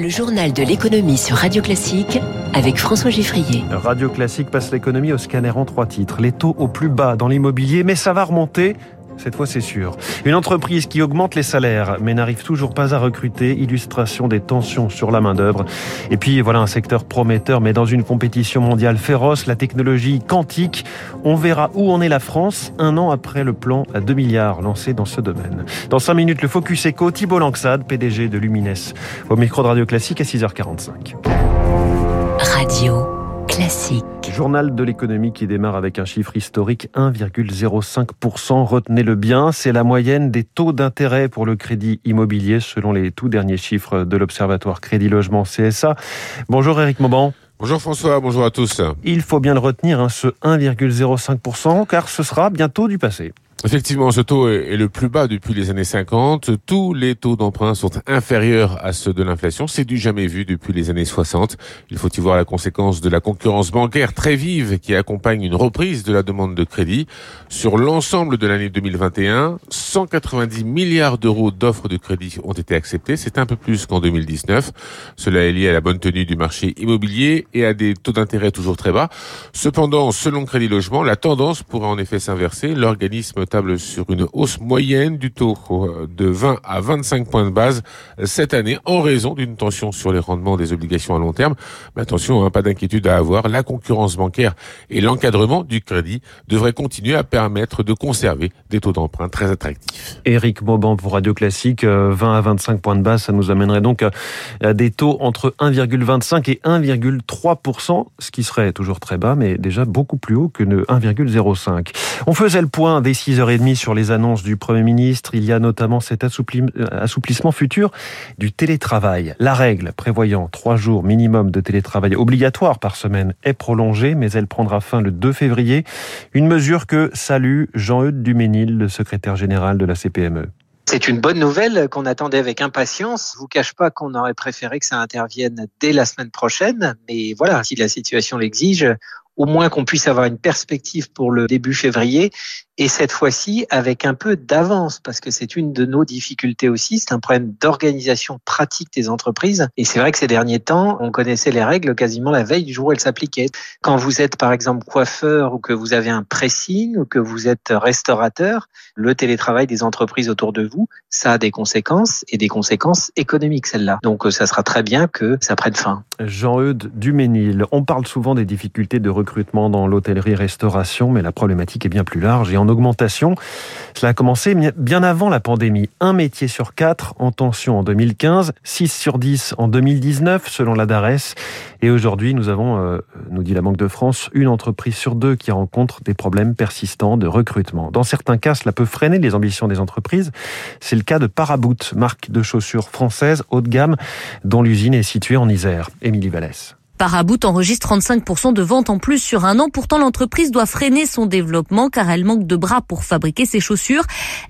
Le journal de l'économie sur Radio Classique avec François Giffrier. Radio Classique passe l'économie au scanner en trois titres. Les taux au plus bas dans l'immobilier, mais ça va remonter. Cette fois, c'est sûr. Une entreprise qui augmente les salaires, mais n'arrive toujours pas à recruter. Illustration des tensions sur la main-d'œuvre. Et puis, voilà un secteur prometteur, mais dans une compétition mondiale féroce, la technologie quantique. On verra où en est la France un an après le plan à 2 milliards lancé dans ce domaine. Dans 5 minutes, le Focus Eco, Thibault Langsade, PDG de Lumines. Au micro de Radio Classique à 6h45. Radio Classique. Journal de l'économie qui démarre avec un chiffre historique 1,05%. Retenez-le bien, c'est la moyenne des taux d'intérêt pour le crédit immobilier selon les tout derniers chiffres de l'Observatoire Crédit Logement CSA. Bonjour Eric Mauban. Bonjour François, bonjour à tous. Il faut bien le retenir, hein, ce 1,05%, car ce sera bientôt du passé. Effectivement, ce taux est le plus bas depuis les années 50. Tous les taux d'emprunt sont inférieurs à ceux de l'inflation. C'est du jamais vu depuis les années 60. Il faut y voir la conséquence de la concurrence bancaire très vive qui accompagne une reprise de la demande de crédit. Sur l'ensemble de l'année 2021, 190 milliards d'euros d'offres de crédit ont été acceptés. C'est un peu plus qu'en 2019. Cela est lié à la bonne tenue du marché immobilier et à des taux d'intérêt toujours très bas. Cependant, selon Crédit Logement, la tendance pourrait en effet s'inverser. L'organisme table sur une hausse moyenne du taux euh, de 20 à 25 points de base cette année en raison d'une tension sur les rendements des obligations à long terme. Mais attention, hein, pas d'inquiétude à avoir. La concurrence bancaire et l'encadrement du crédit devraient continuer à permettre de conserver des taux d'emprunt très attractifs. Éric Mauban pour Radio Classique, 20 euh, à 25 points de base, ça nous amènerait donc à des taux entre 1,25 et 1,3%, ce qui serait toujours très bas, mais déjà beaucoup plus haut que 1,05. On faisait le point des 6 6h30 sur les annonces du Premier ministre. Il y a notamment cet assouplissement futur du télétravail. La règle prévoyant trois jours minimum de télétravail obligatoire par semaine est prolongée, mais elle prendra fin le 2 février. Une mesure que salue Jean-Eudes Duménil, le secrétaire général de la CPME. C'est une bonne nouvelle qu'on attendait avec impatience. Je vous cache pas qu'on aurait préféré que ça intervienne dès la semaine prochaine, mais voilà, si la situation l'exige, au moins qu'on puisse avoir une perspective pour le début février et cette fois-ci avec un peu d'avance parce que c'est une de nos difficultés aussi, c'est un problème d'organisation pratique des entreprises et c'est vrai que ces derniers temps, on connaissait les règles quasiment la veille du jour où elles s'appliquaient. Quand vous êtes par exemple coiffeur ou que vous avez un pressing ou que vous êtes restaurateur, le télétravail des entreprises autour de vous, ça a des conséquences et des conséquences économiques celle-là. Donc ça sera très bien que ça prenne fin. Jean-Eudes Duménil, on parle souvent des difficultés de recrutement dans l'hôtellerie-restauration, mais la problématique est bien plus large et en augmentation. Cela a commencé bien avant la pandémie. Un métier sur quatre en tension en 2015, 6 sur 10 en 2019 selon la DARES. Et aujourd'hui, nous avons, euh, nous dit la Banque de France, une entreprise sur deux qui rencontre des problèmes persistants de recrutement. Dans certains cas, cela peut freiner les ambitions des entreprises. C'est le cas de Paraboot, marque de chaussures française haut de gamme dont l'usine est située en Isère. Émilie Vallès. Paraboot enregistre 35% de ventes en plus sur un an. Pourtant, l'entreprise doit freiner son développement car elle manque de bras pour fabriquer ses chaussures.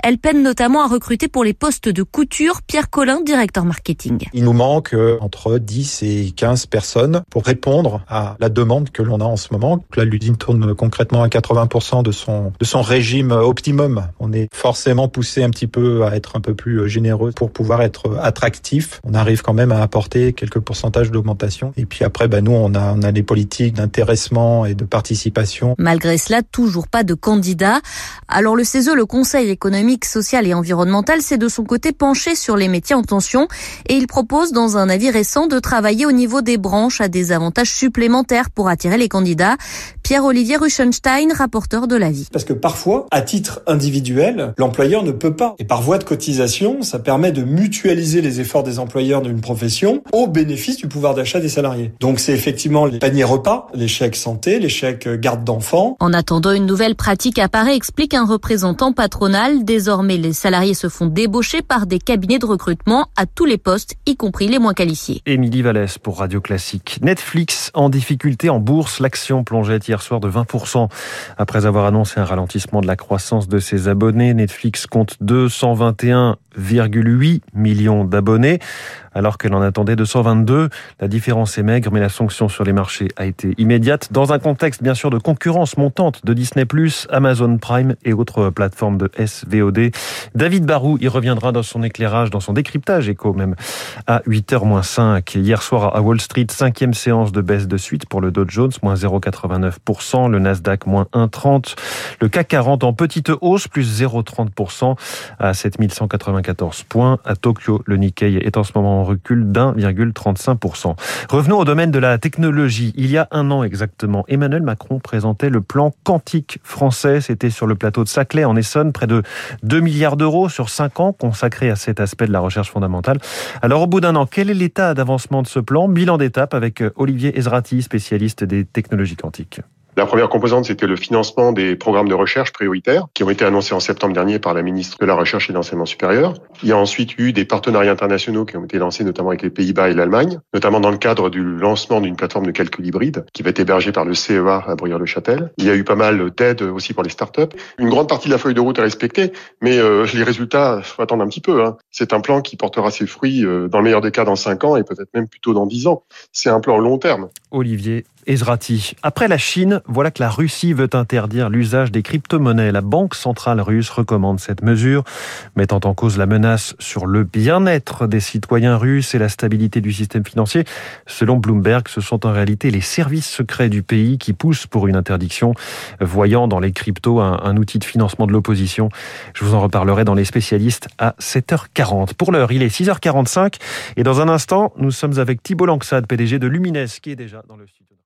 Elle peine notamment à recruter pour les postes de couture. Pierre Collin, directeur marketing. Il nous manque euh, entre 10 et 15 personnes pour répondre à la demande que l'on a en ce moment. Là, l'usine tourne concrètement à 80% de son, de son régime optimum. On est forcément poussé un petit peu à être un peu plus euh, généreux pour pouvoir être attractif. On arrive quand même à apporter quelques pourcentages d'augmentation. Et puis après, bah, ben, nous, on a, on a les politiques d'intéressement et de participation. Malgré cela, toujours pas de candidat. Alors le CESE, le Conseil économique, social et environnemental, s'est de son côté penché sur les métiers en tension et il propose dans un avis récent de travailler au niveau des branches à des avantages supplémentaires pour attirer les candidats. Pierre-Olivier Ruchenstein, rapporteur de l'avis. Parce que parfois, à titre individuel, l'employeur ne peut pas. Et par voie de cotisation, ça permet de mutualiser les efforts des employeurs d'une profession au bénéfice du pouvoir d'achat des salariés. Donc c'est effectivement les paniers repas, les chèques santé, les chèques garde d'enfants. En attendant, une nouvelle pratique apparaît, explique un représentant patronal. Désormais, les salariés se font débaucher par des cabinets de recrutement à tous les postes, y compris les moins qualifiés. Émilie Vallès pour Radio Classique. Netflix en difficulté en bourse. L'action plongeait hier soir de 20%. Après avoir annoncé un ralentissement de la croissance de ses abonnés, Netflix compte 221,8 millions d'abonnés alors qu'elle en attendait 222. La différence est maigre, mais la sanction sur les marchés a été immédiate dans un contexte bien sûr de concurrence montante de Disney+, Amazon Prime et autres plateformes de SVOD. David Barou y reviendra dans son éclairage, dans son décryptage éco même à 8h-5. Hier soir à Wall Street, cinquième séance de baisse de suite pour le Dow Jones, moins 0,89%, le Nasdaq moins 1,30%, le CAC 40 en petite hausse, plus 0,30% à 7194 points. À Tokyo, le Nikkei est en ce moment en recul d'1,35%. Revenons au domaine de la technologie. Il y a un an exactement, Emmanuel Macron présentait le plan quantique français. C'était sur le plateau de Saclay en Essonne, près de 2 milliards d'euros sur 5 ans consacrés à cet aspect de la recherche fondamentale. Alors au bout d'un an, quel est l'état d'avancement de ce plan? Bilan d'étape avec Olivier Ezrati, spécialiste des technologies quantiques. La première composante, c'était le financement des programmes de recherche prioritaires qui ont été annoncés en septembre dernier par la ministre de la Recherche et de l'Enseignement supérieur. Il y a ensuite eu des partenariats internationaux qui ont été lancés notamment avec les Pays-Bas et l'Allemagne, notamment dans le cadre du lancement d'une plateforme de calcul hybride qui va être hébergée par le CEA à Bruyères-le-Châtel. Il y a eu pas mal d'aides aussi pour les startups. Une grande partie de la feuille de route est respectée, mais euh, les résultats, faut attendre un petit peu. Hein. C'est un plan qui portera ses fruits euh, dans le meilleur des cas dans 5 ans et peut-être même plutôt dans 10 ans. C'est un plan long terme. Olivier Ezrati. Après la Chine, voilà que la Russie veut interdire l'usage des crypto-monnaies. La Banque centrale russe recommande cette mesure, mettant en cause la menace sur le bien-être des citoyens russes et la stabilité du système financier. Selon Bloomberg, ce sont en réalité les services secrets du pays qui poussent pour une interdiction, voyant dans les cryptos un, outil de financement de l'opposition. Je vous en reparlerai dans les spécialistes à 7h40. Pour l'heure, il est 6h45 et dans un instant, nous sommes avec Thibault Langsade, PDG de Lumines, qui est déjà dans le studio.